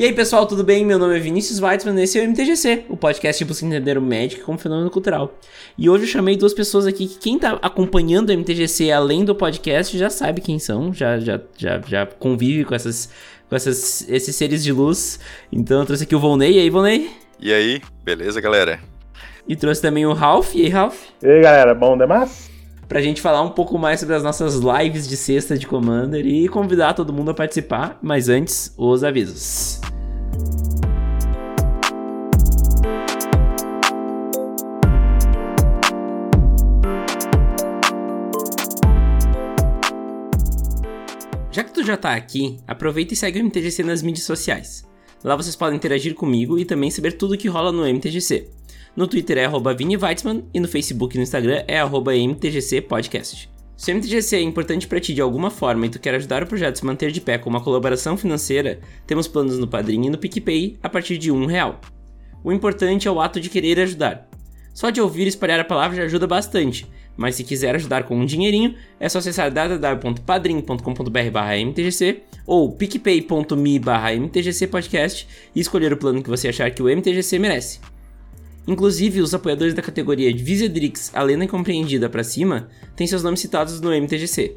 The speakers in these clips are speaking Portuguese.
E aí, pessoal, tudo bem? Meu nome é Vinícius Weitzman e esse é o MTGC, o podcast de busca entender o Magic como fenômeno cultural. E hoje eu chamei duas pessoas aqui que quem tá acompanhando o MTGC além do podcast já sabe quem são, já, já, já, já convive com, essas, com essas, esses seres de luz. Então eu trouxe aqui o Volney. E aí, Volney? E aí, beleza, galera? E trouxe também o Ralph. E aí, Ralph? E aí, galera, bom demais? Pra gente falar um pouco mais sobre as nossas lives de sexta de Commander e convidar todo mundo a participar. Mas antes, os avisos. Já que tu já tá aqui, aproveita e segue o MTGC nas mídias sociais. Lá vocês podem interagir comigo e também saber tudo o que rola no MTGC. No Twitter é arroba Vini Weitzman e no Facebook e no Instagram é arroba MTGC Podcast. Se o MTGC é importante para ti de alguma forma e tu quer ajudar o projeto a se manter de pé com uma colaboração financeira, temos planos no Padrim e no PicPay a partir de um real. O importante é o ato de querer ajudar. Só de ouvir e espalhar a palavra já ajuda bastante, mas se quiser ajudar com um dinheirinho, é só acessar www.padrim.com.br/mtgc ou picpay.me/mtgcpodcast e escolher o plano que você achar que o MTGC merece. Inclusive, os apoiadores da categoria de Visedrix, a lenda incompreendida para cima, têm seus nomes citados no MTGC.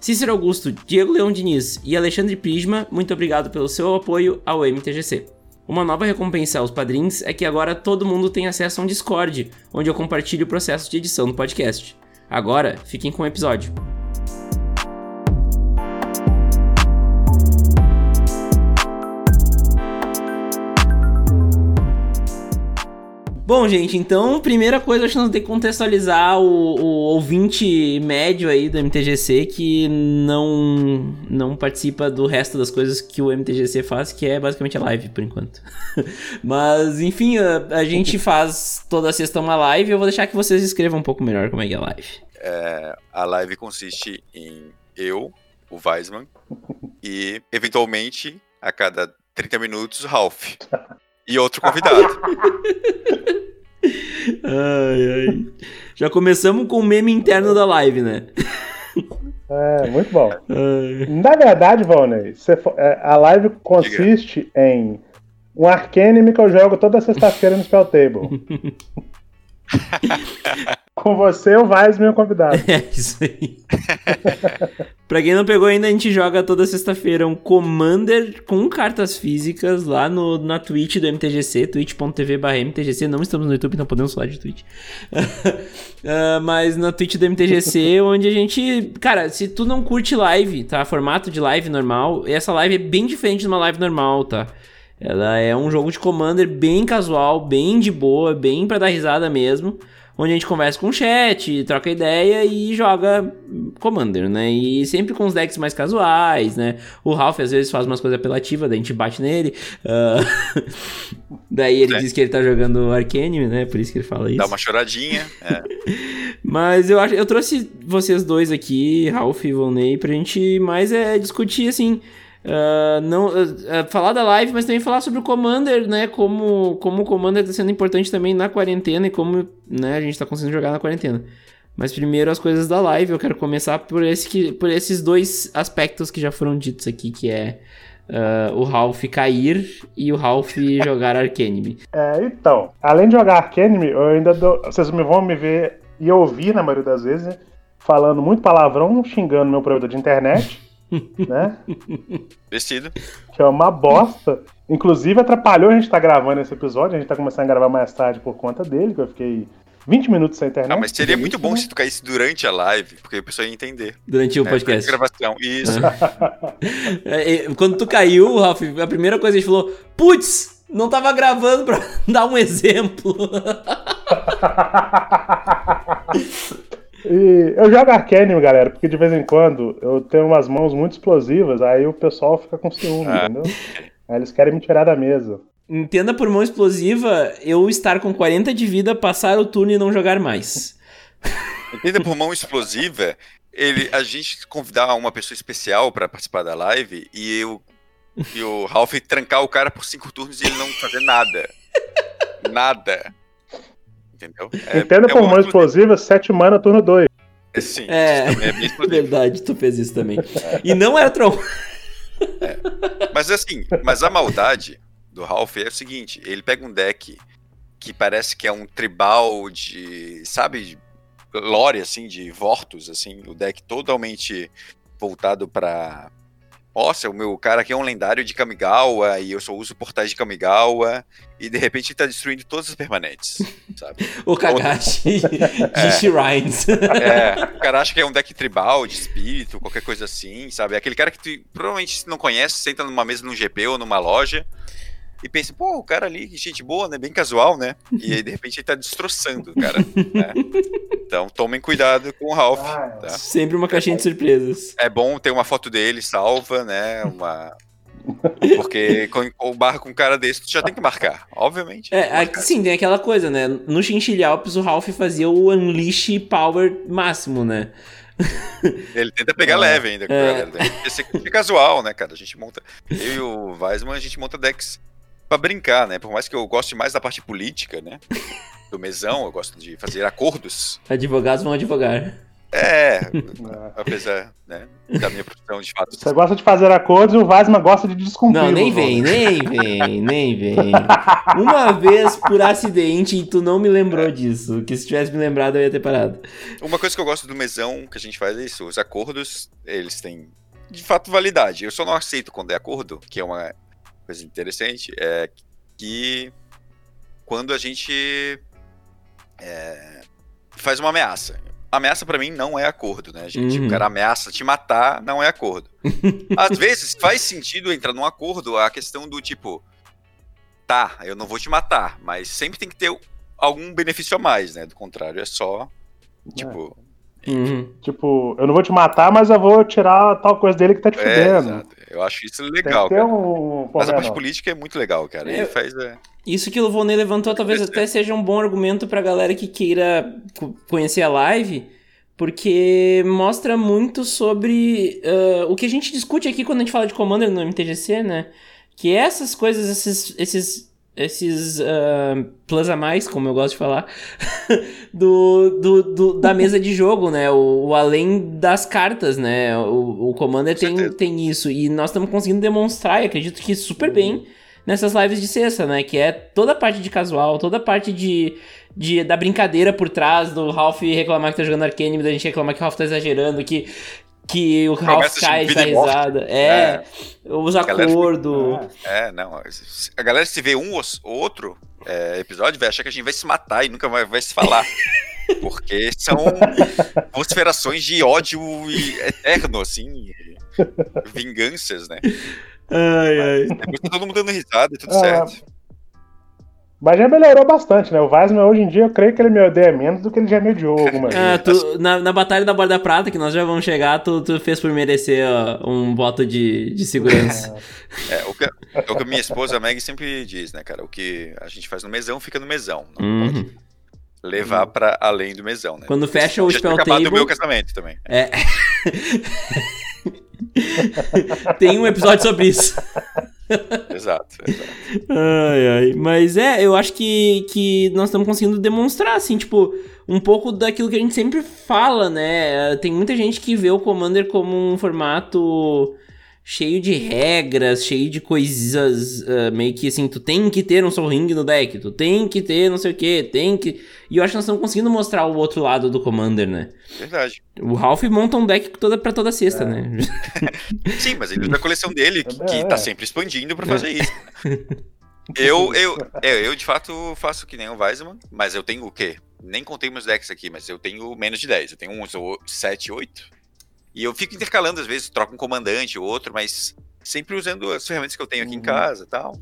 Cícero Augusto, Diego Leão Diniz e Alexandre Prisma, muito obrigado pelo seu apoio ao MTGC. Uma nova recompensa aos padrinhos é que agora todo mundo tem acesso a um Discord, onde eu compartilho o processo de edição do podcast. Agora, fiquem com o episódio. Bom, gente, então, primeira coisa, acho que nós temos que contextualizar o, o, ouvinte médio aí do MTGC que não, não participa do resto das coisas que o MTGC faz, que é basicamente a live, por enquanto. Mas, enfim, a, a, gente faz toda sexta uma live, eu vou deixar que vocês escrevam um pouco melhor como é que é a live. É, a live consiste em eu, o Weisman, e, eventualmente, a cada 30 minutos, Ralph. E outro convidado. ai, ai. Já começamos com o meme interno da live, né? É, muito bom. Ai. Na verdade, Valnei, é, a live consiste Diga. em um Arcanime que eu jogo toda sexta-feira no Spell Table. Com você, o Vaz, meu convidado. É isso aí. Pra quem não pegou ainda, a gente joga toda sexta-feira um Commander com cartas físicas lá no, na Twitch do MTGC, twitch.tv MTGC. Não estamos no YouTube, não podemos falar de Twitch. uh, mas na Twitch do MTGC, onde a gente. Cara, se tu não curte live, tá? Formato de live normal, essa live é bem diferente de uma live normal, tá? Ela é um jogo de Commander bem casual, bem de boa, bem para dar risada mesmo. Onde a gente conversa com o chat, troca ideia e joga Commander, né? E sempre com os decks mais casuais, né? O Ralph às vezes faz umas coisas apelativas, daí a gente bate nele. Uh... daí ele é. diz que ele tá jogando Arcane, né? Por isso que ele fala isso. Dá uma choradinha. É. Mas eu acho, eu trouxe vocês dois aqui, Ralph e Volney, pra gente mais é discutir assim Uh, não, uh, uh, falar da live, mas também falar sobre o Commander, né? Como, como o Commander está sendo importante também na quarentena e como né, a gente está conseguindo jogar na quarentena. Mas primeiro as coisas da live, eu quero começar por, esse que, por esses dois aspectos que já foram ditos aqui, que é o Ralph cair e o Ralph jogar Arcanime. É, então, além de jogar Arcanime, eu ainda dou, vocês me vão me ver e ouvir, na maioria das vezes, né, falando muito palavrão, xingando meu provedor de internet né? Vestido. Que é uma bosta. Inclusive atrapalhou a gente estar tá gravando esse episódio. A gente tá começando a gravar mais tarde por conta dele, que eu fiquei 20 minutos sem internet. Ah, mas seria muito bom né? se tu caísse durante a live, porque a pessoa ia entender. Durante o é, podcast. gravação, isso. É, quando tu caiu, Ralf, a primeira coisa que a gente falou, putz, não tava gravando pra dar um exemplo. E eu jogo Arcane, galera, porque de vez em quando eu tenho umas mãos muito explosivas, aí o pessoal fica com ciúme, ah. entendeu? Aí eles querem me tirar da mesa. Entenda por mão explosiva eu estar com 40 de vida, passar o turno e não jogar mais. Entenda por mão explosiva ele, a gente convidar uma pessoa especial para participar da live e, eu, e o Ralph trancar o cara por cinco turnos e ele não fazer nada. Nada entendeu? É, Entenda é por mão explosiva, 7 mana, turno 2. É, sim, é, é verdade, tu fez isso também. E não era Tron. É. Mas assim, mas a maldade, do Ralph é o seguinte: ele pega um deck que parece que é um tribal de, sabe, lore, assim, de Vortus, assim, o deck totalmente voltado para nossa, o meu cara aqui é um lendário de Kamigawa e eu só uso portais de Kamigawa e de repente ele tá destruindo todas as permanentes, sabe? o Kagashi de é, Shrines. é, o cara acha que é um deck tribal de espírito, qualquer coisa assim, sabe? Aquele cara que tu provavelmente não conhece, senta numa mesa num GP ou numa loja e pensa, pô, o cara ali, que gente boa, né? Bem casual, né? E aí, de repente, ele tá destroçando o cara. Né? Então, tomem cuidado com o Ralph. Ah, tá? Sempre uma caixinha é de surpresas. É bom ter uma foto dele salva, né? Uma. Porque o barra com um cara desse, tu já tem que marcar, obviamente. É, sim, tem aquela coisa, né? No Chinchilhalps, o Ralph fazia o Unleash Power máximo, né? Ele tenta pegar é, leve ainda com é. a galera. Esse é casual, né, cara? A gente monta. Eu e o Weisman, a gente monta decks para brincar, né? Por mais que eu goste mais da parte política, né? Do mesão, eu gosto de fazer acordos. Advogados vão advogar. É, apesar né, da minha profissão de fato. Você gosta de fazer acordos e o Vasma gosta de descumprir. Não, nem vem, nem vem, nem vem. Uma vez por acidente e tu não me lembrou é. disso. Que se tivesse me lembrado eu ia ter parado. Uma coisa que eu gosto do mesão que a gente faz é isso. Os acordos, eles têm de fato validade. Eu só não aceito quando é acordo, que é uma coisa interessante é que quando a gente é, faz uma ameaça. Ameaça para mim não é acordo, né, gente? Uhum. O cara ameaça te matar, não é acordo. Às vezes faz sentido entrar num acordo a questão do tipo, tá, eu não vou te matar, mas sempre tem que ter algum benefício a mais, né? Do contrário, é só tipo, Uhum. Tipo, eu não vou te matar, mas eu vou tirar tal coisa dele que tá te é, fudendo. Eu acho isso legal. Tem um... Mas a parte política é muito legal, cara. É, faz, é... Isso que o Volney levantou talvez até seja um bom argumento pra galera que queira conhecer a live, porque mostra muito sobre uh, o que a gente discute aqui quando a gente fala de Commander no MTGC, né? Que essas coisas, esses, esses esses uh, plus a mais, como eu gosto de falar, do, do, do, da mesa de jogo, né? O, o, além das cartas, né? O, o Commander tem, tem isso. E nós estamos conseguindo demonstrar, e acredito que super bem, nessas lives de sexta, né? Que é toda a parte de casual, toda a parte de, de, da brincadeira por trás, do Ralph reclamar que tá jogando Arcane, da gente reclamar que o Ralph tá exagerando, que que o Ralph cai da risada. É, é, os acordos. É, não. A galera se vê um ou outro é, episódio vai achar que a gente vai se matar e nunca vai, vai se falar. Porque são conspirações de ódio eterno, assim. Vinganças, né? Ai, ai. Depois tá todo mundo dando risada e tudo ah, certo. Mas já melhorou bastante, né? O Weisman hoje em dia eu creio que ele me odeia menos do que ele já me odiou algumas é, tu, na, na Batalha da Borda Prata, que nós já vamos chegar, tu, tu fez por merecer ó, um voto de, de segurança. É, o, que, é o que a minha esposa Meg sempre diz, né, cara? O que a gente faz no mesão fica no mesão. Não uhum. pode levar para além do mesão, né? Quando fecha o spell table... do meu casamento também. É. Tem um episódio sobre isso. exato, exato. Ai, ai. Mas é, eu acho que, que nós estamos conseguindo demonstrar, assim, tipo, um pouco daquilo que a gente sempre fala, né? Tem muita gente que vê o Commander como um formato cheio de regras, cheio de coisas uh, meio que assim, tu tem que ter um Soul Ring no deck, tu tem que ter não sei o que, tem que. E eu acho que nós estamos conseguindo mostrar o outro lado do Commander, né? Verdade. O Ralph monta um deck toda pra toda sexta, é. né? Sim, mas ele usa a coleção dele, que, que tá sempre expandindo pra fazer isso. Eu, eu, eu, eu, de fato faço que nem o Weisman, mas eu tenho o quê? Nem contei meus decks aqui, mas eu tenho menos de 10. Eu tenho uns 7, 8. E eu fico intercalando, às vezes, troco um comandante ou outro, mas sempre usando as ferramentas que eu tenho aqui uhum. em casa e tal.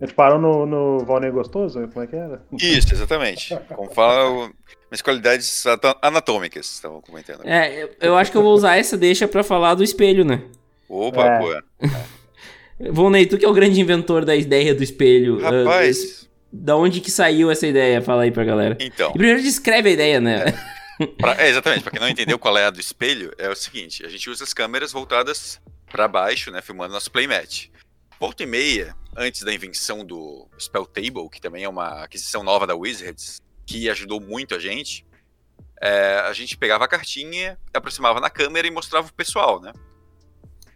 A gente parou no, no Valnei Gostoso? Como é que era? Isso, exatamente. Como fala, minhas qualidades anatômicas, estavam comentando. É, eu, eu, acho que eu vou usar essa deixa para falar do espelho, né? Opa, é. pô. É. Vonei, tu que é o grande inventor da ideia do espelho. Uh, Rapaz. Uh, da onde que saiu essa ideia? Fala aí pra galera. Então. E primeiro descreve a ideia, né? É. Pra, é, exatamente, pra quem não entendeu qual é a do espelho, é o seguinte: a gente usa as câmeras voltadas para baixo, né? Filmando nosso playmat. Volta e meia, antes da invenção do Spell Table, que também é uma aquisição nova da Wizards, que ajudou muito a gente. é, a gente pegava a cartinha, aproximava na câmera e mostrava pro pessoal, né?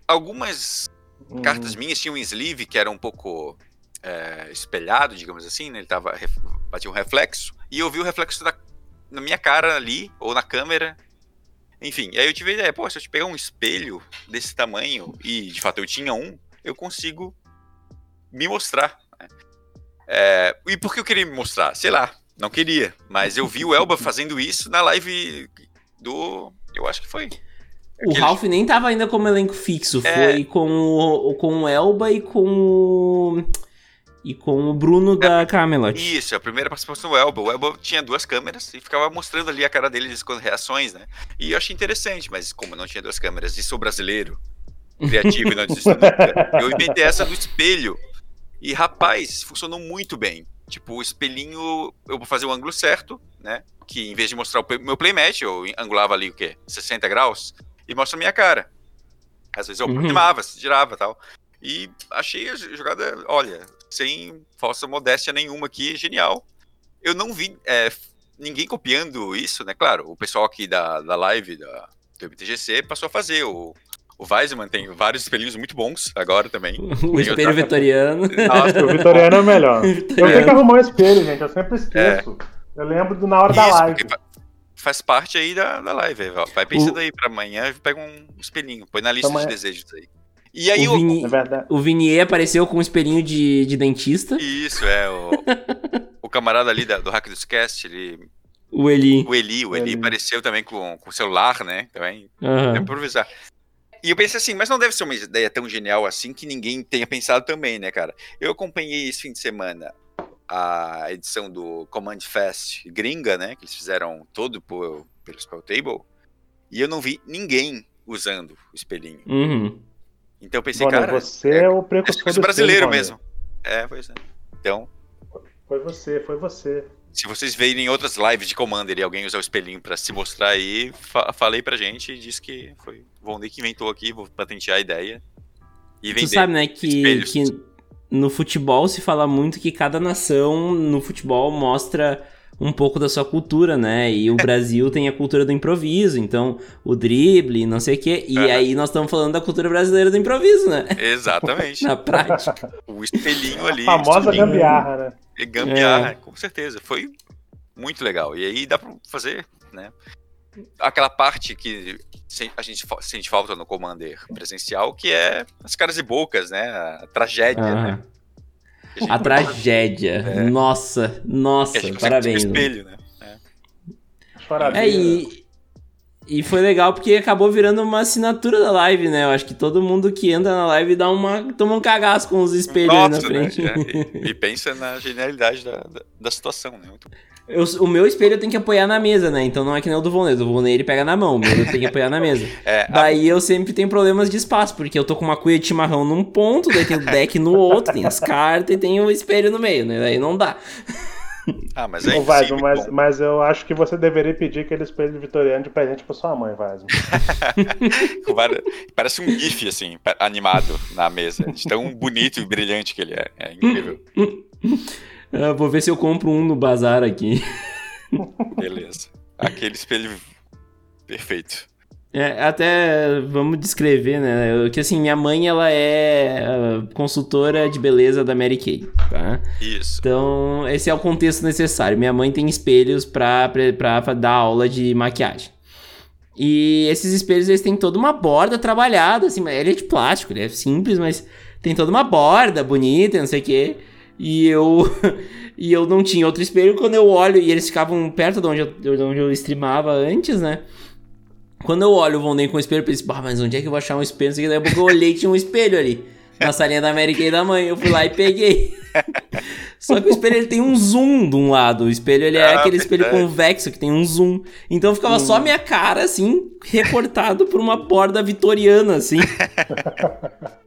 Algumas hum. cartas minhas tinham um sleeve que era um pouco é, espelhado, digamos assim, né? Ele tava, batia um reflexo, e eu vi o reflexo da, na minha cara ali, ou na câmera. Enfim, aí eu tive a ideia, pô, se eu te pegar um espelho desse tamanho, e de fato eu tinha um, eu consigo me mostrar. Né? É, e por que eu queria me mostrar? Sei lá, não queria. Mas eu vi o Elba fazendo isso na live do. Eu acho que foi. O Aquele... Ralph nem tava ainda como elenco fixo. É... Foi com o, com o Elba e com o. E com o Bruno é, da Camelot. Isso, a primeira participação do Elba. O Elba tinha duas câmeras e ficava mostrando ali a cara dele com reações, né? E eu achei interessante, mas como não tinha duas câmeras e sou brasileiro, criativo e não desisto nunca, eu inventei essa do espelho. E rapaz, funcionou muito bem. Tipo, o espelhinho, eu vou fazer o ângulo certo, né? Que em vez de mostrar o meu playmatch, eu angulava ali o quê? 60 graus e mostra a minha cara. Às vezes eu uhum. aproximava, se girava tal. E achei a jogada, olha, sem falsa modéstia nenhuma aqui, genial. Eu não vi é, ninguém copiando isso, né? Claro, o pessoal aqui da, da live da, do MTGC passou a fazer. O, o Weisman tem vários espelhinhos muito bons agora também. o espelho outra... vitoriano. Nossa, o vitoriano é o melhor. eu tenho que arrumar um espelho, gente. Eu sempre esqueço. É. Eu lembro do na hora Isso, da live. Faz parte aí da, da live. Vai pensando o... aí pra amanhã, pega um espelhinho. Põe na lista de desejos aí. E aí o, Vini... é o Vinier apareceu com um espelhinho de, de dentista. Isso, é. O, o camarada ali da, do Hack dos Cast, ele o Eli. O Eli, o Eli, Eli. apareceu também com, com o celular, né? Também. Uhum. improvisar. E eu pensei assim, mas não deve ser uma ideia tão genial assim que ninguém tenha pensado também, né, cara? Eu acompanhei esse fim de semana a edição do Command Fest gringa, né? Que eles fizeram todo por, pelo Spell Table. E eu não vi ninguém usando o espelhinho. Uhum. Então eu pensei, Bom, cara. Você é, é o precursor é brasileiro mesmo. É, pois é. Então. Foi você, foi você. Se vocês verem outras lives de Commander e alguém usar o espelhinho para se mostrar aí, fa falei pra gente e disse que foi o Von que inventou aqui, vou patentear a ideia. E vender tu sabe, né, que, que no futebol se fala muito que cada nação no futebol mostra um pouco da sua cultura, né? E o Brasil tem a cultura do improviso, então o drible, não sei o quê. E uhum. aí nós estamos falando da cultura brasileira do improviso, né? Exatamente. Na prática. o espelhinho ali. A famosa gambiarra, né? Gambiarra, é. com certeza. Foi muito legal. E aí dá pra fazer, né? Aquela parte que a gente sente falta no Commander presencial, que é as caras e bocas, né? A tragédia, uhum. né? A, a tragédia. É. Nossa, nossa, parabéns. espelho, né? É, é e, e foi legal porque acabou virando uma assinatura da live, né? Eu acho que todo mundo que entra na live dá uma, toma um cagaço com os espelhos Nossa, na frente. Né? E, e, pensa na genialidade da, da, da situação, né? Muito... Eu, o meu espelho eu tenho que apoiar na mesa, né? Então não é que nem o do Volney. O do Volney ele pega na mão, o meu eu tenho que apoiar na mesa. É, daí a... eu sempre tenho problemas de espaço, porque eu tô com uma cuia de chimarrão num ponto, daí tem o deck no outro, tem as cartas e tem o espelho no meio, né? Daí não dá. Ah, mas é Vasmo, mas, mas eu acho que você deveria pedir aquele espelho vitoriano de presente pra sua mãe, Vasmo. Parece um gif, assim, animado na mesa. De tão bonito e brilhante que ele é. É incrível. Uh, vou ver se eu compro um no bazar aqui. Beleza. Aquele espelho perfeito. É, até vamos descrever, né? Que assim, minha mãe ela é ah, consultora de beleza da Mary Kay, tá? Isso. Então, esse é o contexto necessário. Minha mãe tem espelhos pra, pra, pra dar aula de maquiagem. E esses espelhos, eles têm toda uma borda trabalhada, assim, ele é de plástico, ele é simples, mas tem toda uma borda bonita, não sei o quê. E eu e eu não tinha outro espelho. Quando eu olho, e eles ficavam perto de onde eu, de onde eu streamava antes, né? Quando eu olho o Vonden com o espelho, eu pensei, bah, mas onde é que eu vou achar um espelho? Daí a pouco eu olhei e tinha um espelho ali. Na salinha da América e da mãe. Eu fui lá e peguei. Só que o espelho ele tem um zoom de um lado. O espelho ele é ah, aquele espelho verdade. convexo que tem um zoom. Então ficava hum. só minha cara, assim, recortado por uma borda vitoriana, assim.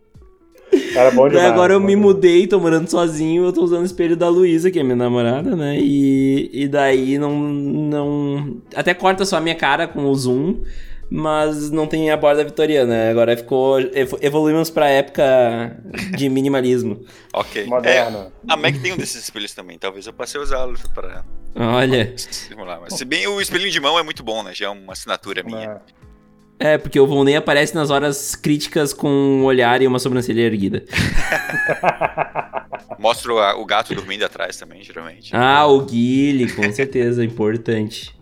Cara, bom demais, agora eu me mudei, tô morando sozinho, eu tô usando o espelho da Luísa, que é minha namorada, né? E, e daí não, não. Até corta só a minha cara com o zoom. mas não tem a borda vitoriana. Agora ficou. Evoluímos pra época de minimalismo. ok. Moderna. É, a Mac tem um desses espelhos também. Talvez eu passe a usá-los pra. Olha. Simular. Mas se bem o espelhinho de mão é muito bom, né? Já é uma assinatura minha. É, é porque o Volney aparece nas horas críticas com um olhar e uma sobrancelha erguida. Mostra o, o gato dormindo atrás também, geralmente. Ah, o Guile, com certeza, importante.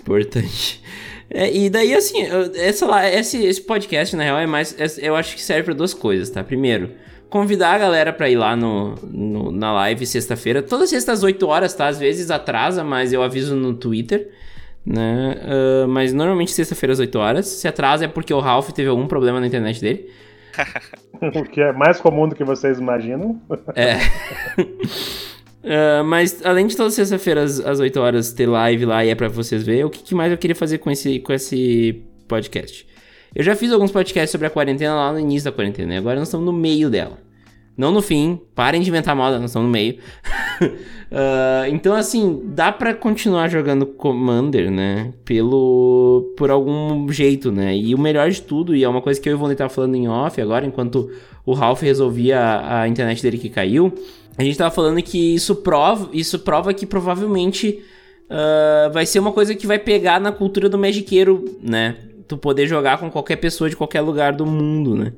Importante. É, e daí, assim, essa lá, esse, esse podcast, na real, é mais. É, eu acho que serve para duas coisas, tá? Primeiro, convidar a galera pra ir lá no, no na live sexta-feira. Toda sexta às 8 horas, tá? Às vezes atrasa, mas eu aviso no Twitter. Né? Uh, mas normalmente sexta-feira às 8 horas. Se atrasa é porque o Ralph teve algum problema na internet dele. o que é mais comum do que vocês imaginam. É. Uh, mas além de todas as sextas-feiras às 8 horas ter live lá e é pra vocês ver, o que, que, mais eu queria fazer com esse, com esse podcast? Eu já fiz alguns podcasts sobre a quarentena lá no início da quarentena, e agora nós estamos no meio dela. Não no fim, parem de inventar moda, nós estamos no meio. uh, então, assim, dá para continuar jogando Commander, né? Pelo. por algum jeito, né? E o melhor de tudo, e é uma coisa que eu e o Ivone tava falando em off agora, enquanto o Ralph resolvia a, a internet dele que caiu a gente tava falando que isso prova, isso prova que provavelmente uh, vai ser uma coisa que vai pegar na cultura do magiqueiro, né? Tu poder jogar com qualquer pessoa de qualquer lugar do mundo, né?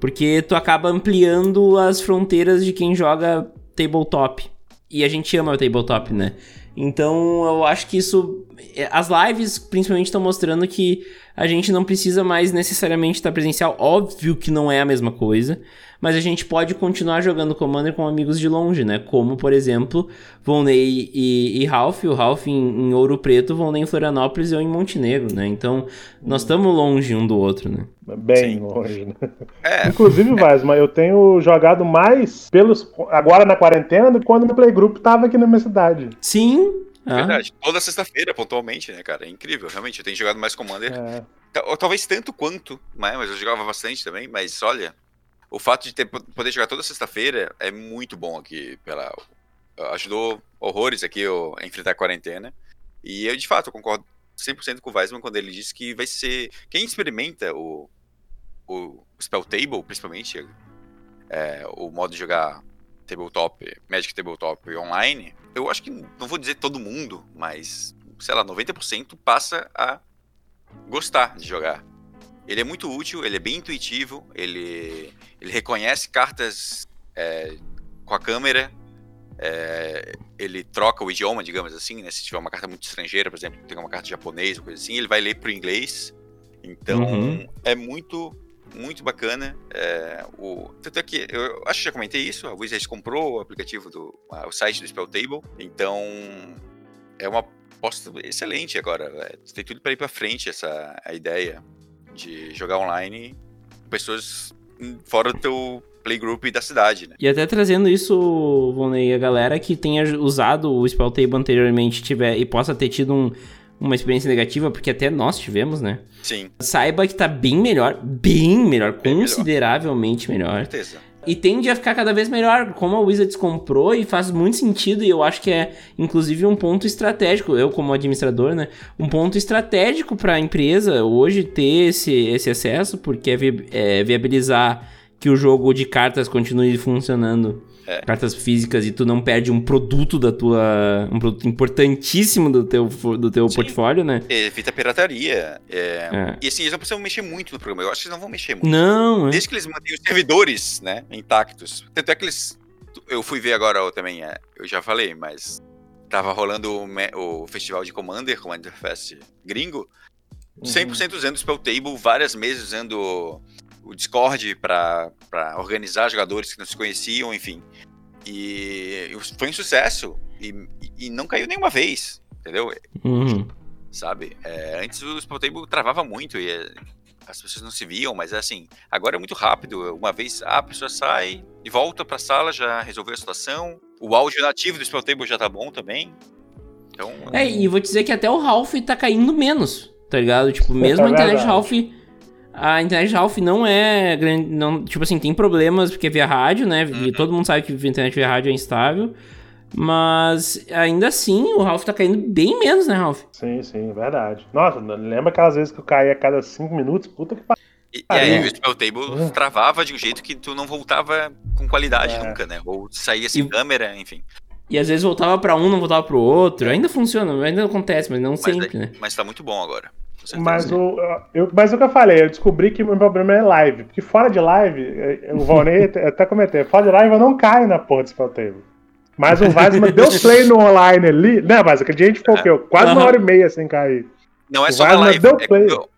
Porque tu acaba ampliando as fronteiras de quem joga tabletop. E a gente ama o tabletop, né? Então eu acho que isso. É, as lives principalmente estão mostrando que a gente não precisa mais necessariamente estar presencial. Óbvio que não é a mesma coisa mas a gente pode continuar jogando Commander com amigos de longe, né? Como, por exemplo, Volney e, e Ralph, o Ralph em, em, Ouro Preto, Volney em Florianópolis e eu em Montenegro, né? Então, nós estamos longe um do outro, né? Bem Sim. longe, né? É. Inclusive, Vasma, eu tenho jogado mais pelos agora na quarentena do que quando meu playgroup tava aqui na minha cidade. Sim, ah. Verdade. Toda sexta-feira, pontualmente, né, cara? É incrível, realmente. Eu tenho jogado mais Commander. É. Talvez tanto quanto, né? mas eu jogava bastante também. Mas olha, o fato de ter, poder jogar toda sexta-feira é muito bom aqui. Pela, ajudou horrores aqui eu, a enfrentar a quarentena. E eu, de fato, eu concordo 100% com o Weisman quando ele disse que vai ser. Quem experimenta o, o Spell Table, principalmente, é, o modo de jogar tabletop, Magic Tabletop online, eu acho que, não vou dizer todo mundo, mas, sei lá, 90% passa a gostar de jogar. Ele é muito útil, ele é bem intuitivo, ele, ele reconhece cartas é, com a câmera, é, ele troca o idioma, digamos assim, né? Se tiver uma carta muito estrangeira, por exemplo, tem uma carta japonês ou coisa assim, ele vai ler para o inglês. Então, uhum. é muito, muito bacana. É, o, tanto é que, eu acho que já comentei isso, a Wizards comprou o aplicativo, do o site do Spell Table, então é uma aposta excelente agora. É, tem tudo para ir para frente essa a ideia de jogar online com pessoas fora do teu playgroup da cidade, né? E até trazendo isso, Vonei, a galera que tenha usado o Spelltable anteriormente tiver, e possa ter tido um, uma experiência negativa, porque até nós tivemos, né? Sim. Saiba que tá bem melhor, bem melhor, bem consideravelmente melhor. melhor. Com certeza e tende a ficar cada vez melhor. Como a Wizards comprou e faz muito sentido, e eu acho que é inclusive um ponto estratégico, eu como administrador, né? Um ponto estratégico para a empresa hoje ter esse, esse acesso, porque é, vi é viabilizar que o jogo de cartas continue funcionando é. cartas físicas e tu não perde um produto da tua. um produto importantíssimo do teu, do teu portfólio, né? Evita pirataria. É... É. E assim, eles não precisam mexer muito no programa. Eu acho que eles não vão mexer muito. Não, é. Desde que eles mantenham os servidores, né? Intactos. Tanto é que eles. Eu fui ver agora também, é, eu já falei, mas tava rolando o, o festival de Commander, Commander Fest gringo, 100% uhum. usando o Spell Table, várias mesas usando o Discord para organizar jogadores que não se conheciam, enfim. E foi um sucesso e, e não caiu nenhuma vez, entendeu? Uhum. Sabe? É, antes o Spotable travava muito e é, as pessoas não se viam, mas é assim, agora é muito rápido. Uma vez a pessoa sai e volta para a sala, já resolveu a situação. O áudio nativo do Spelltable já tá bom também. Então, é, e vou dizer que até o Ralph tá caindo menos, tá ligado? Tipo, mesmo é a internet Ralph a internet de Ralph não é grande. Não, tipo assim, tem problemas porque é via rádio, né? Uhum. E todo mundo sabe que a internet via rádio é instável. Mas ainda assim, o Ralph tá caindo bem menos, né, Ralph? Sim, sim, verdade. Nossa, lembra aquelas vezes que eu caía a cada 5 minutos? Puta que pariu. E, e aí o Spell Table travava de um jeito que tu não voltava com qualidade é. nunca, né? Ou saía sem e... câmera, enfim. E às vezes voltava para um, não voltava pro outro. Ainda funciona, ainda acontece, mas não mas sempre, é, né? Mas tá muito bom agora. Mas o, eu, mas o que eu falei, eu descobri que o meu problema é live. Porque fora de live, é, o Valnei até comentei, fora de live eu não caio na porra do Spell Table. Mas o Vasma deu play no online ali. Né, mas aquele dia a gente ficou é. quase uma hora e meia sem cair. Não é só na live. Deu play. É, quando,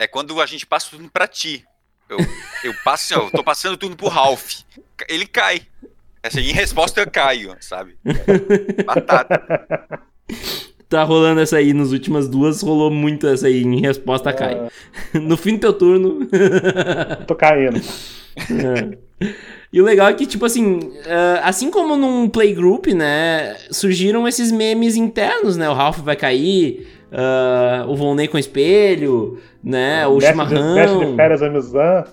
é quando a gente passa tudo pra ti. Eu, eu passo, eu tô passando tudo pro Ralph. Ele cai. Assim, em resposta eu caio, sabe? Batata. Tá rolando essa aí, nas últimas duas rolou muito essa aí, em resposta é... cai. No fim do teu turno. Tô caindo. É. E o legal é que, tipo assim, uh, assim como num playgroup, né, surgiram esses memes internos, né? O Ralph vai cair, uh, o Volney com espelho, né? O, o chimarrão. mestre de férias Amizan.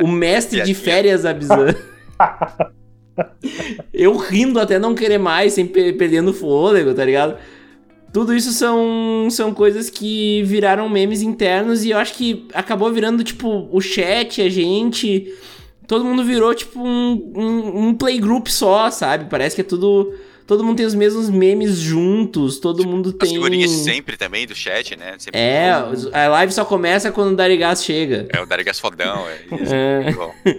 O mestre de férias Abizan. Eu rindo até não querer mais, sem perdendo fôlego, tá ligado? Tudo isso são, são coisas que viraram memes internos e eu acho que acabou virando, tipo, o chat, a gente. Todo mundo virou, tipo, um, um, um playgroup só, sabe? Parece que é tudo todo mundo tem os mesmos memes juntos, todo mundo tem. As figurinhas sempre também do chat, né? Sempre é, a live só começa quando o Darigas chega. É, o Darigas fodão, é. é.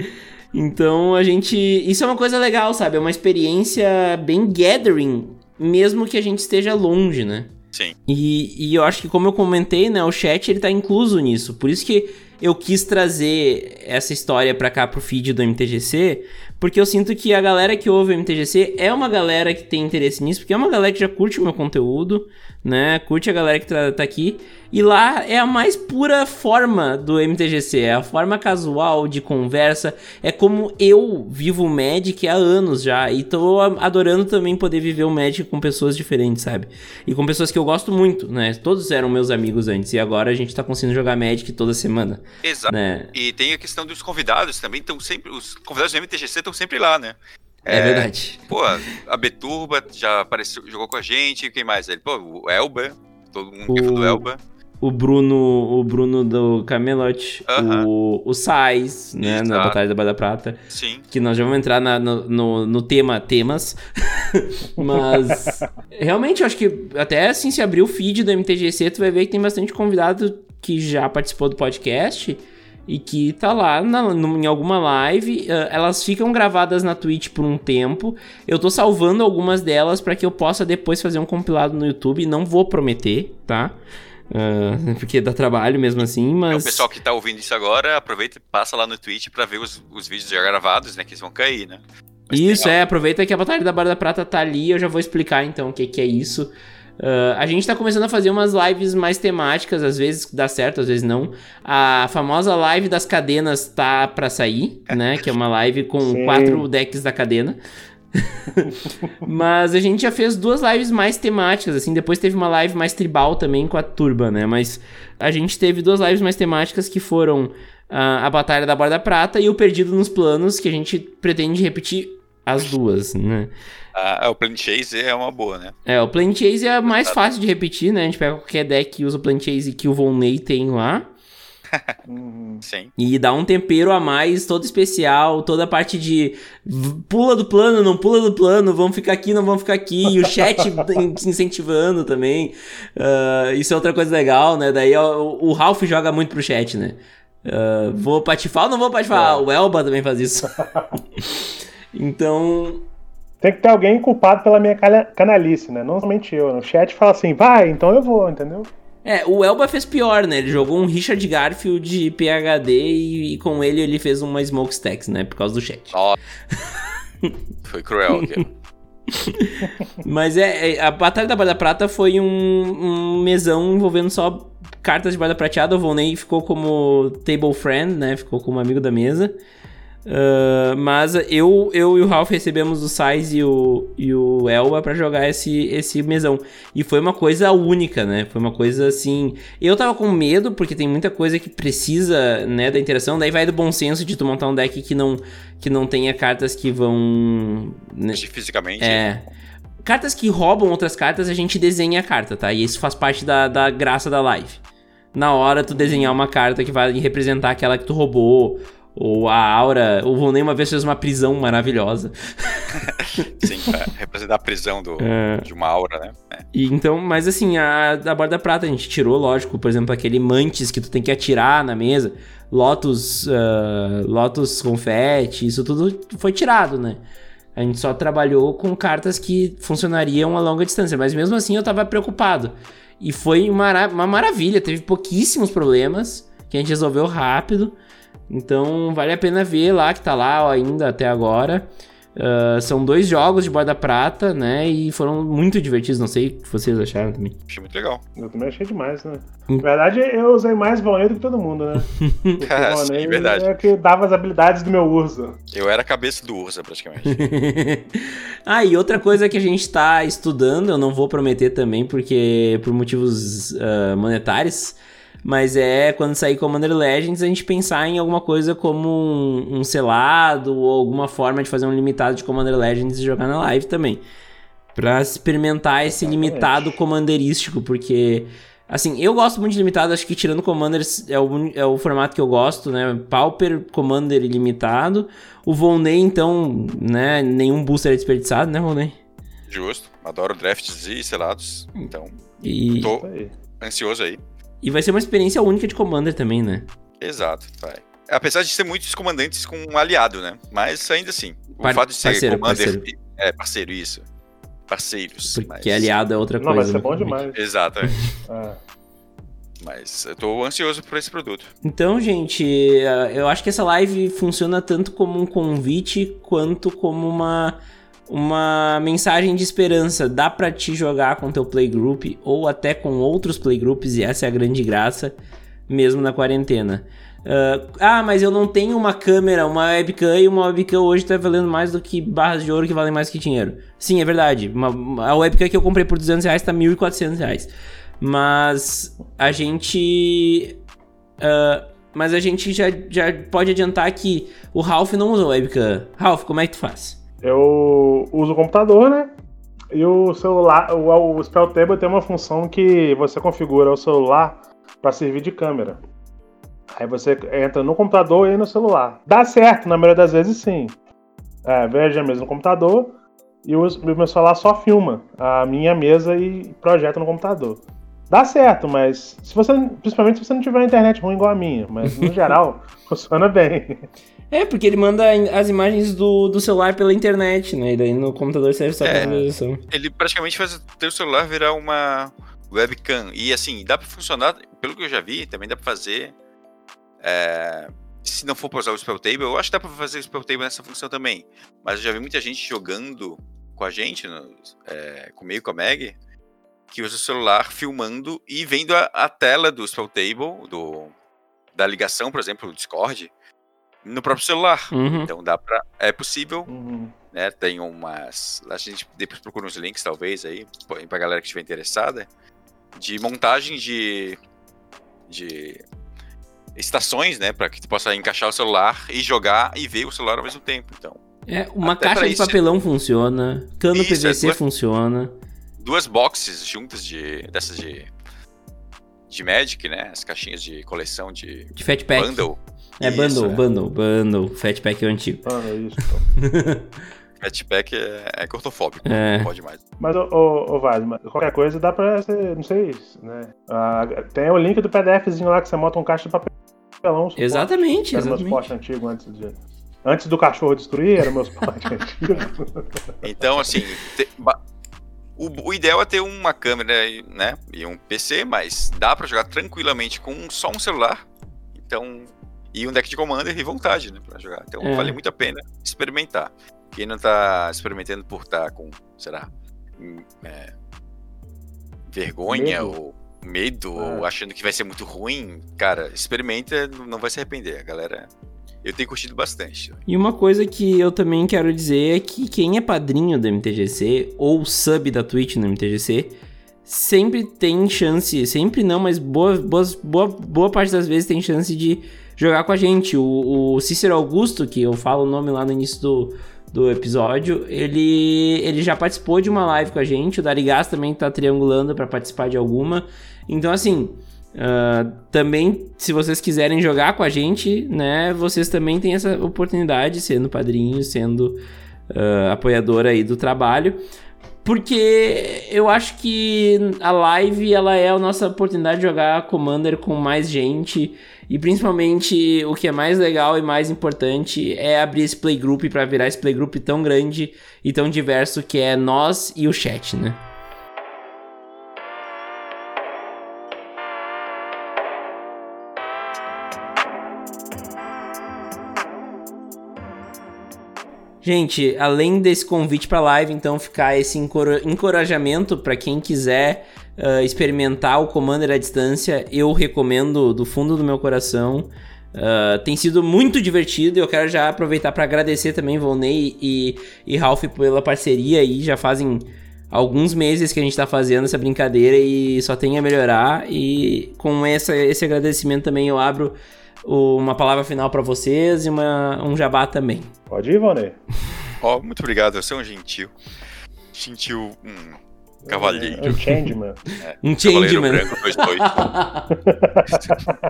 então a gente. Isso é uma coisa legal, sabe? É uma experiência bem gathering, mesmo que a gente esteja longe, né? Sim. E, e eu acho que, como eu comentei, né? O chat ele tá incluso nisso. Por isso que eu quis trazer essa história para cá pro feed do MTGC, porque eu sinto que a galera que ouve o MTGC é uma galera que tem interesse nisso, porque é uma galera que já curte o meu conteúdo, né? Curte a galera que tá, tá aqui. E lá é a mais pura forma do MTGC, é a forma casual de conversa, é como eu vivo o Magic há anos já, e tô adorando também poder viver o Magic com pessoas diferentes, sabe? E com pessoas que eu gosto muito, né? Todos eram meus amigos antes, e agora a gente tá conseguindo jogar Magic toda semana. Exato. Né? E tem a questão dos convidados também, estão sempre, os convidados do MTGC estão sempre lá, né? É, é, verdade. Pô, a Beturba já apareceu, jogou com a gente. Quem mais? Ele, pô, o Elba. Todo mundo o... do Elba. O Bruno, o Bruno do Camelot, uh -huh. o, o Sais, né, Exato. na Batalha da Bada Prata. Sim. Que nós já vamos entrar na, no, no, no, tema temas. Mas, realmente, eu acho que até assim, se abrir o feed do MTGC, tu vai ver que tem bastante convidado que já participou do podcast e que tá lá na, em alguma live. Uh, elas ficam gravadas na Twitch por um tempo. Eu tô salvando algumas delas para que eu possa depois fazer um compilado no YouTube. Não vou prometer, tá? Uh, porque dá trabalho mesmo assim, mas. Então, o pessoal que tá ouvindo isso agora, aproveita e passa lá no Twitch para ver os, os vídeos já gravados, né? Que eles vão cair, né? Mas isso, é, aproveita que a Batalha da Barra da Prata tá ali, eu já vou explicar então o que, que é isso. Uh, a gente tá começando a fazer umas lives mais temáticas, às vezes dá certo, às vezes não. A famosa live das cadenas tá para sair, né? Que é uma live com Sim. quatro decks da cadena. Mas a gente já fez duas lives mais temáticas, assim. Depois teve uma live mais tribal também com a Turba, né? Mas a gente teve duas lives mais temáticas que foram uh, a Batalha da Borda Prata e o Perdido nos Planos, que a gente pretende repetir as duas, né? Ah, o Plane Chase é uma boa, né? É, o Plane Chase é mais fácil de repetir, né? A gente pega qualquer deck e usa o Plane Chase que o Volney tem lá. Sim. E dá um tempero a mais, todo especial, toda a parte de pula do plano, não pula do plano, vamos ficar aqui, não vamos ficar aqui, e o chat incentivando também. Uh, isso é outra coisa legal, né? Daí o, o Ralph joga muito pro chat, né? Uh, vou patifar ou não vou patifar? É. O Elba também faz isso. então, tem que ter alguém culpado pela minha canalice, né? Não somente eu. No chat fala assim, vai, então eu vou, entendeu? É, o Elba fez pior, né? Ele jogou um Richard Garfield de PHD e, e com ele ele fez uma Smokestacks, né? Por causa do chat. Ó. Foi cruel aqui. Mas é, é, a Batalha da Barda Prata foi um, um mesão envolvendo só cartas de Barda Prateada. O Volney ficou como table friend, né? Ficou como amigo da mesa. Uh, mas eu, eu e o Ralph recebemos o Sais e o, e o Elba para jogar esse, esse mesão. E foi uma coisa única, né? Foi uma coisa assim. Eu tava com medo, porque tem muita coisa que precisa, né, da interação. Daí vai do bom senso de tu montar um deck que não, que não tenha cartas que vão. Né? Fisicamente. É. cartas que roubam outras cartas, a gente desenha a carta, tá? E isso faz parte da, da graça da live. Na hora tu desenhar uma carta que vai representar aquela que tu roubou, ou a aura. O Volney uma vez fez uma prisão maravilhosa. Sim, pra representar a prisão do, é. de uma aura, né? É. E então, mas assim, a da borda prata a gente tirou, lógico, por exemplo, aquele mantis que tu tem que atirar na mesa, Lotus, uh, Lotus confete, isso tudo foi tirado, né? A gente só trabalhou com cartas que funcionariam a longa distância, mas mesmo assim eu tava preocupado. E foi uma, uma maravilha, teve pouquíssimos problemas que a gente resolveu rápido. Então vale a pena ver lá que tá lá ainda até agora. Uh, são dois jogos de borda prata, né? E foram muito divertidos. Não sei o que vocês acharam também. Achei muito legal. Eu também achei demais, né? Hum. Na verdade, eu usei mais Valnei do que todo mundo, né? Porque o Valnei verdade. é que dava as habilidades do meu Ursa. Eu era a cabeça do Ursa, praticamente. ah, e outra coisa que a gente tá estudando, eu não vou prometer também, porque por motivos uh, monetários mas é quando sair Commander Legends a gente pensar em alguma coisa como um, um selado ou alguma forma de fazer um limitado de Commander Legends e jogar na live também. Pra experimentar esse limitado commanderístico, porque Assim, eu gosto muito de limitado, acho que tirando Commanders é o, é o formato que eu gosto, né? Pauper, Commander ilimitado. O Volney, então, né? Nenhum booster é desperdiçado, né, Volney? Justo. Adoro drafts e selados. Então, e... tô ansioso aí. E vai ser uma experiência única de Commander também, né? Exato, vai. Apesar de ser muitos comandantes com um aliado, né? Mas ainda assim, o Par fato de ser parceiro, Commander. parceiro. É, parceiro, isso. Parceiros. Porque mas... aliado é outra Não, coisa. vai ser bom né? demais. Exatamente. É. Mas eu tô ansioso por esse produto. Então, gente, eh, eu acho que essa live funciona tanto como um convite quanto como uma uma mensagem de esperança. Dá para te jogar com teu playgroup ou até com outros playgroups e essa é a grande graça, mesmo na quarentena. Uh, ah, mas eu não tenho uma câmera, uma webcam e uma webcam hoje tá valendo mais do que barras de ouro que valem mais que dinheiro. Sim, é verdade. Uma, a webcam que eu comprei por 200 reais tá 1.400 reais. Mas a gente. Uh, mas a gente já, já pode adiantar que o Ralph não usa webcam. Ralph, como é que tu faz? Eu uso o computador, né? E o celular, o, o Spell Table tem uma função que você configura o celular para servir de câmera. Aí você entra no computador e no celular. Dá certo, na maioria das vezes sim. É, veja mesmo no computador e o meu celular só filma a minha mesa e projeta no computador. Dá certo, mas se você, principalmente se você não tiver uma internet ruim igual a minha, mas no geral funciona bem. É, porque ele manda as imagens do, do celular pela internet, né? E daí no computador serve só É. visualização. Ele praticamente faz o teu celular virar uma webcam. E assim, dá pra funcionar, pelo que eu já vi, também dá pra fazer. é, se não for pra usar o Spell Table, eu acho que dá pra fazer o Spell Table nessa função também. Mas eu já vi muita gente jogando com a gente, no, é, comigo, com a Meg, que usa o celular filmando e vendo a, a tela do Spell Table, do, da ligação, por exemplo, do Discord, no próprio celular. Uhum. Então dá pra. É possível Uhum. né? Tem umas. A gente depois procura uns links, talvez, aí, pra galera que estiver interessada, de montagem de. de estações, né? Pra que tu possa encaixar o celular e jogar e ver o celular ao mesmo tempo. Então, É, uma Até caixa de isso- papelão funciona, cano Isso, é PVC duas- funciona. Duas boxes juntas de. dessas de. de Magic, né? As caixinhas de coleção de De Fatpack. bundle. É Isso, bundle, é. bundle, bundle. Fatpack é o antigo. Ah, é isso. então. Fatpack é, é cortofóbico, É. não pode mais. Mas, ô, ô, qualquer coisa dá pra você, não sei, né? Ah, tem o link do PDFzinho lá que você monta um caixa de papelão. Exatamente, Era meu exatamente. suporte antigo antes de. Antes do cachorro destruir, era meu suporte antigo. Então, assim, te- ba- o, o ideal é ter uma câmera né, e um PC, mas dá pra jogar tranquilamente com só um celular. Então, e um deck de commander e vontade, né, pra jogar. Então, É. vale muito a pena experimentar. Quem não tá experimentando por estar com, será, hum, é, vergonha Medo. ou medo É. ou achando que vai ser muito ruim, cara, experimenta, não vai se arrepender. A galera, eu tenho curtido bastante. E uma coisa que eu também quero dizer é que quem é padrinho do MTGC ou sub da Twitch no MTGC sempre tem chance, sempre não, mas boa, boas- boa, boa parte das vezes tem chance de jogar com a gente. O, o Cícero Augusto, que eu falo o nome lá no início do, do episódio, ele, ele já participou de uma live com a gente. O Darigas também tá triangulando para participar de alguma. Então, assim, uh, também, se vocês quiserem jogar com a gente, né, vocês também têm essa oportunidade, sendo padrinho, sendo uh, apoiador aí do trabalho. Porque eu acho que a live ela é a nossa oportunidade de jogar Commander com mais gente. E principalmente o que é mais legal e mais importante é abrir esse playgroup para virar esse playgroup tão grande e tão diverso que é nós e o chat, né? Gente, além desse convite para live, então ficar esse encorajamento para quem quiser uh, experimentar o Commander à distância, eu recomendo do fundo do meu coração. Uh, tem sido muito divertido e eu quero já aproveitar para agradecer também Volney e, e Ralph pela parceria aí. Já fazem alguns meses que a gente está fazendo essa brincadeira e só tem a melhorar. E com essa, esse agradecimento também eu abro uma palavra final para vocês e uma, um jabá também. Pode ir, Volney. Oh, muito obrigado, você é um gentil. Gentil. Hum Cavalheiro. Um changeman. É, um changeman. branco, dois, dois.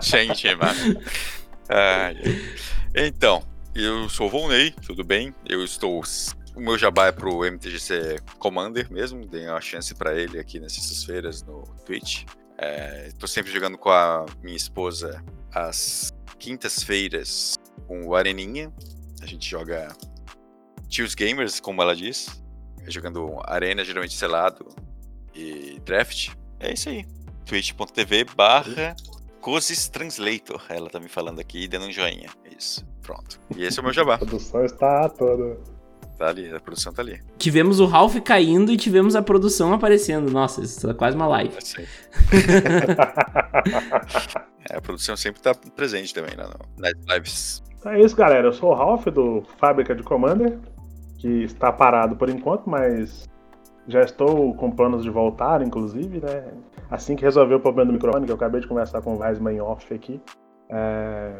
changeman. Ah, então, eu sou o Volney, tudo bem? Eu estou. O meu jabá é pro MTGC Commander mesmo, dei uma chance para ele aqui nessas feiras no Twitch. Estou é, sempre jogando com a minha esposa às quintas-feiras com o Areninha. A gente joga Tios Gamers, como ela diz. Jogando Arena, geralmente selado, e draft. É isso aí. twitch.tv barra Translator. Ela tá me falando aqui dando um joinha. Isso. Pronto. E esse é o meu jabá. A produção está toda. Tá ali, a produção tá ali. Tivemos o Ralph caindo e tivemos a produção aparecendo. Nossa, isso é quase uma live. É, a produção sempre tá presente também né, nas lives. É isso, galera. Eu sou o Ralph do Fábrica de Commander, que está parado por enquanto, mas já estou com planos de voltar, inclusive, né? Assim que resolver o problema do microfone, que eu acabei de conversar com o Weisman em off aqui. É...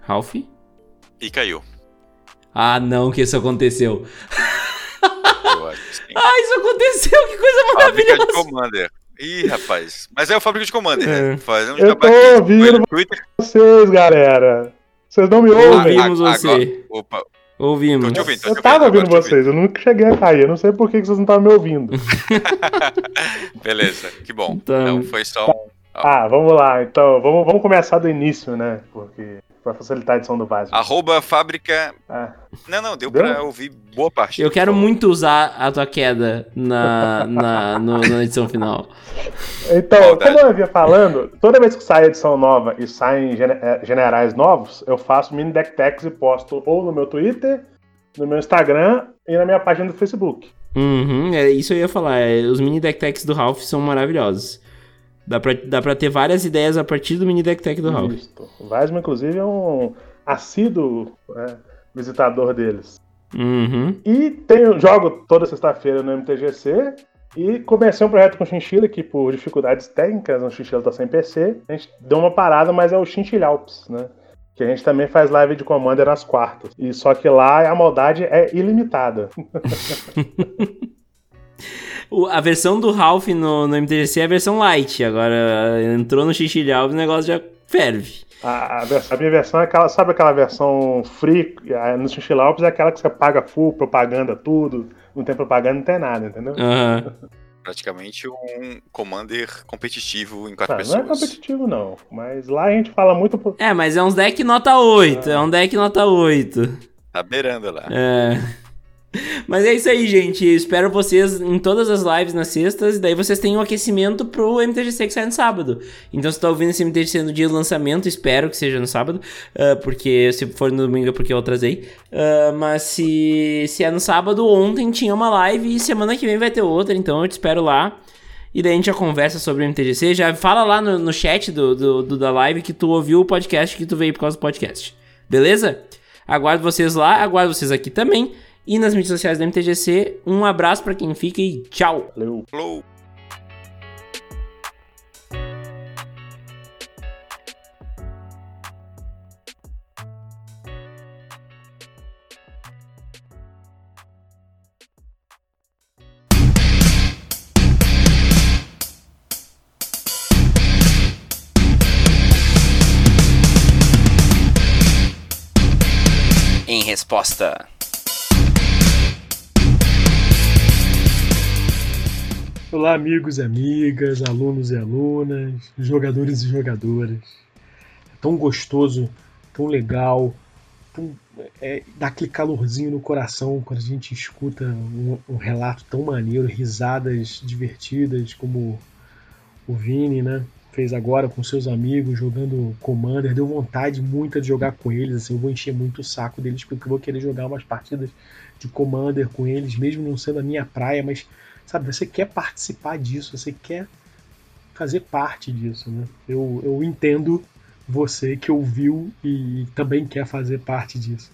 Ralph? E caiu. Ah, não, que isso aconteceu. Sim. Ah, isso aconteceu, que coisa maravilhosa. Fábrica de Commander. Ih, rapaz. Mas é o Fábrica de Commander, né? É. Fazendo eu tô ouvindo vocês, galera. Vocês não me ouvem. Ouvimos você. Agora, opa, Ouvimos. Tô ouvindo, tô eu tava ouvindo vocês, eu nunca cheguei a cair. Eu não sei por que vocês não estavam me ouvindo. Beleza, que bom. Então, então foi só um. Ah, vamos lá. Então, vamos, vamos começar do início, né? Porque para facilitar a edição do básico. Arroba fábrica. Ah. Não, não, deu, deu? pra ouvir boa parte. Eu quero muito usar a tua queda na, na, no, na edição final. Então, Maldade. como eu havia falando, toda vez que sai edição nova e saem eh, generais novos, eu faço mini deck techs e posto ou no meu Twitter, no meu Instagram e na minha página do Facebook. Uhum, é isso eu ia falar. É, os mini deck techs do Ralph são maravilhosos. Dá pra, dá pra ter várias ideias a partir do mini deck tech do Ralph. O Weisman, inclusive, é um assíduo é, visitador deles. Uhum. E tenho, jogo toda sexta-feira no MTGC. E comecei um projeto com o Chinchilla, que por dificuldades técnicas, o Chinchilla tá sem PC. A gente deu uma parada, mas é o Chinchilhalps, né? Que a gente também faz live de Commander às quartas. E só que lá a maldade é ilimitada. O, a versão do Ralph no, no MTGC é a versão light. Agora entrou no Xixilhal, o negócio já ferve. A, a, a, minha versão é aquela, sabe aquela versão free no Xixilhalps é aquela que você paga full, propaganda, tudo. Não tem propaganda, não tem nada, entendeu? Uhum. Praticamente um Commander competitivo em quatro ah, pessoas. Não é competitivo, não. Mas lá a gente fala muito. É, mas é uns deck nota 8. Ah. É um deck nota 8. Tá beirando lá. É. Mas é isso aí, gente. Espero vocês em todas as lives nas sextas. Daí vocês têm um aquecimento pro MTGC que sai no sábado. Então, se tá ouvindo esse MTGC no dia do lançamento, espero que seja no sábado. Uh, porque se for no domingo é porque eu atrasei. Uh, mas se, se é no sábado, ontem tinha uma live e semana que vem vai ter outra. Então eu te espero lá. E daí a gente já conversa sobre o MTGC. Já fala lá no, no chat do, do, do, da live que tu ouviu o podcast, que tu veio por causa do podcast. Beleza? Aguardo vocês lá, aguardo vocês aqui também e nas mídias sociais do MTGC. Um abraço para quem fica e tchau. Valeu. Falou. Em resposta. Olá, amigos e amigas, alunos e alunas, jogadores e jogadoras. É tão gostoso, tão legal, tão, é, dá aquele calorzinho no coração quando a gente escuta um, um relato tão maneiro, risadas divertidas como o Vini, né? Fez agora com seus amigos, jogando Commander, deu vontade muita de jogar com eles. Assim, eu vou encher muito o saco deles, porque eu vou querer jogar umas partidas de Commander com eles, mesmo não sendo a minha praia, mas sabe, você quer participar disso, você quer fazer parte disso, né? Eu, eu entendo você que ouviu e também quer fazer parte disso.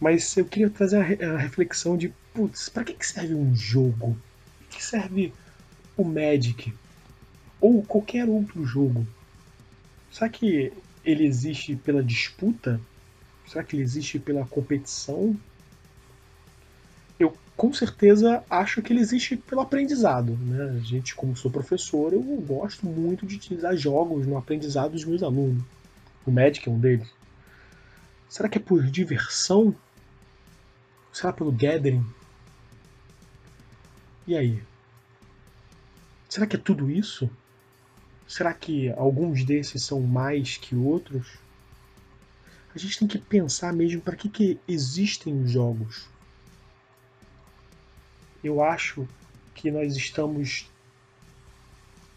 Mas eu queria trazer a, reflexão de, putz, para que, serve um jogo? Para que serve o Magic? Ou qualquer outro jogo? Será que ele existe pela disputa? Será que ele existe pela competição? Com certeza acho que ele existe pelo aprendizado. Né? A gente, como sou professor, eu gosto muito de utilizar jogos no aprendizado dos meus alunos. O Magic é um deles. Será que é por diversão? Será pelo gathering? E aí? Será que é tudo isso? Será que alguns desses são mais que outros? A gente tem que pensar mesmo para que, que existem os jogos eu acho que nós estamos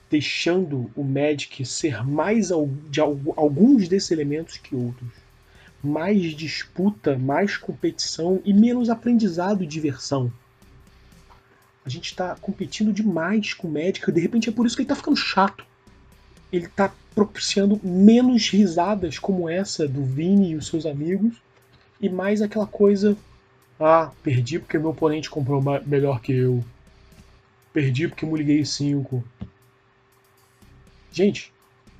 deixando o Magic ser mais de alguns desses elementos que outros. Mais disputa, mais competição e menos aprendizado e diversão. A gente está competindo demais com o Magic e de repente é por isso que ele está ficando chato. Ele está propiciando menos risadas como essa do Vini e os seus amigos e mais aquela coisa ah, perdi porque meu oponente comprou melhor que eu. Perdi porque eu liguei 5. Gente,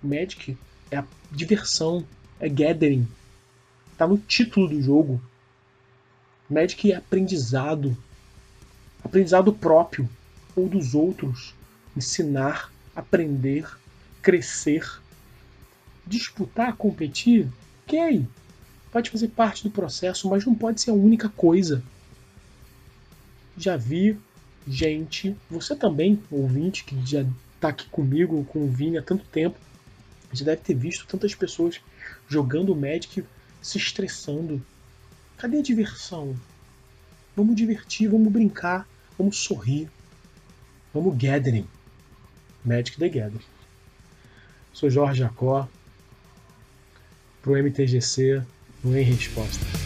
Magic é a diversão, é gathering. Tá no título do jogo. Magic é aprendizado. Aprendizado próprio ou dos outros. Ensinar, aprender, crescer. Disputar, competir, ok pode fazer parte do processo, mas não pode ser a única coisa. Já vi gente, você também, ouvinte, que já está aqui comigo, com o Vini há tanto tempo, já deve ter visto tantas pessoas jogando Magic se estressando. Cadê a diversão? Vamos divertir, vamos brincar, vamos sorrir. Vamos gathering. Magic the Gathering. Sou Jorge Jacó, pro MTGC, em resposta.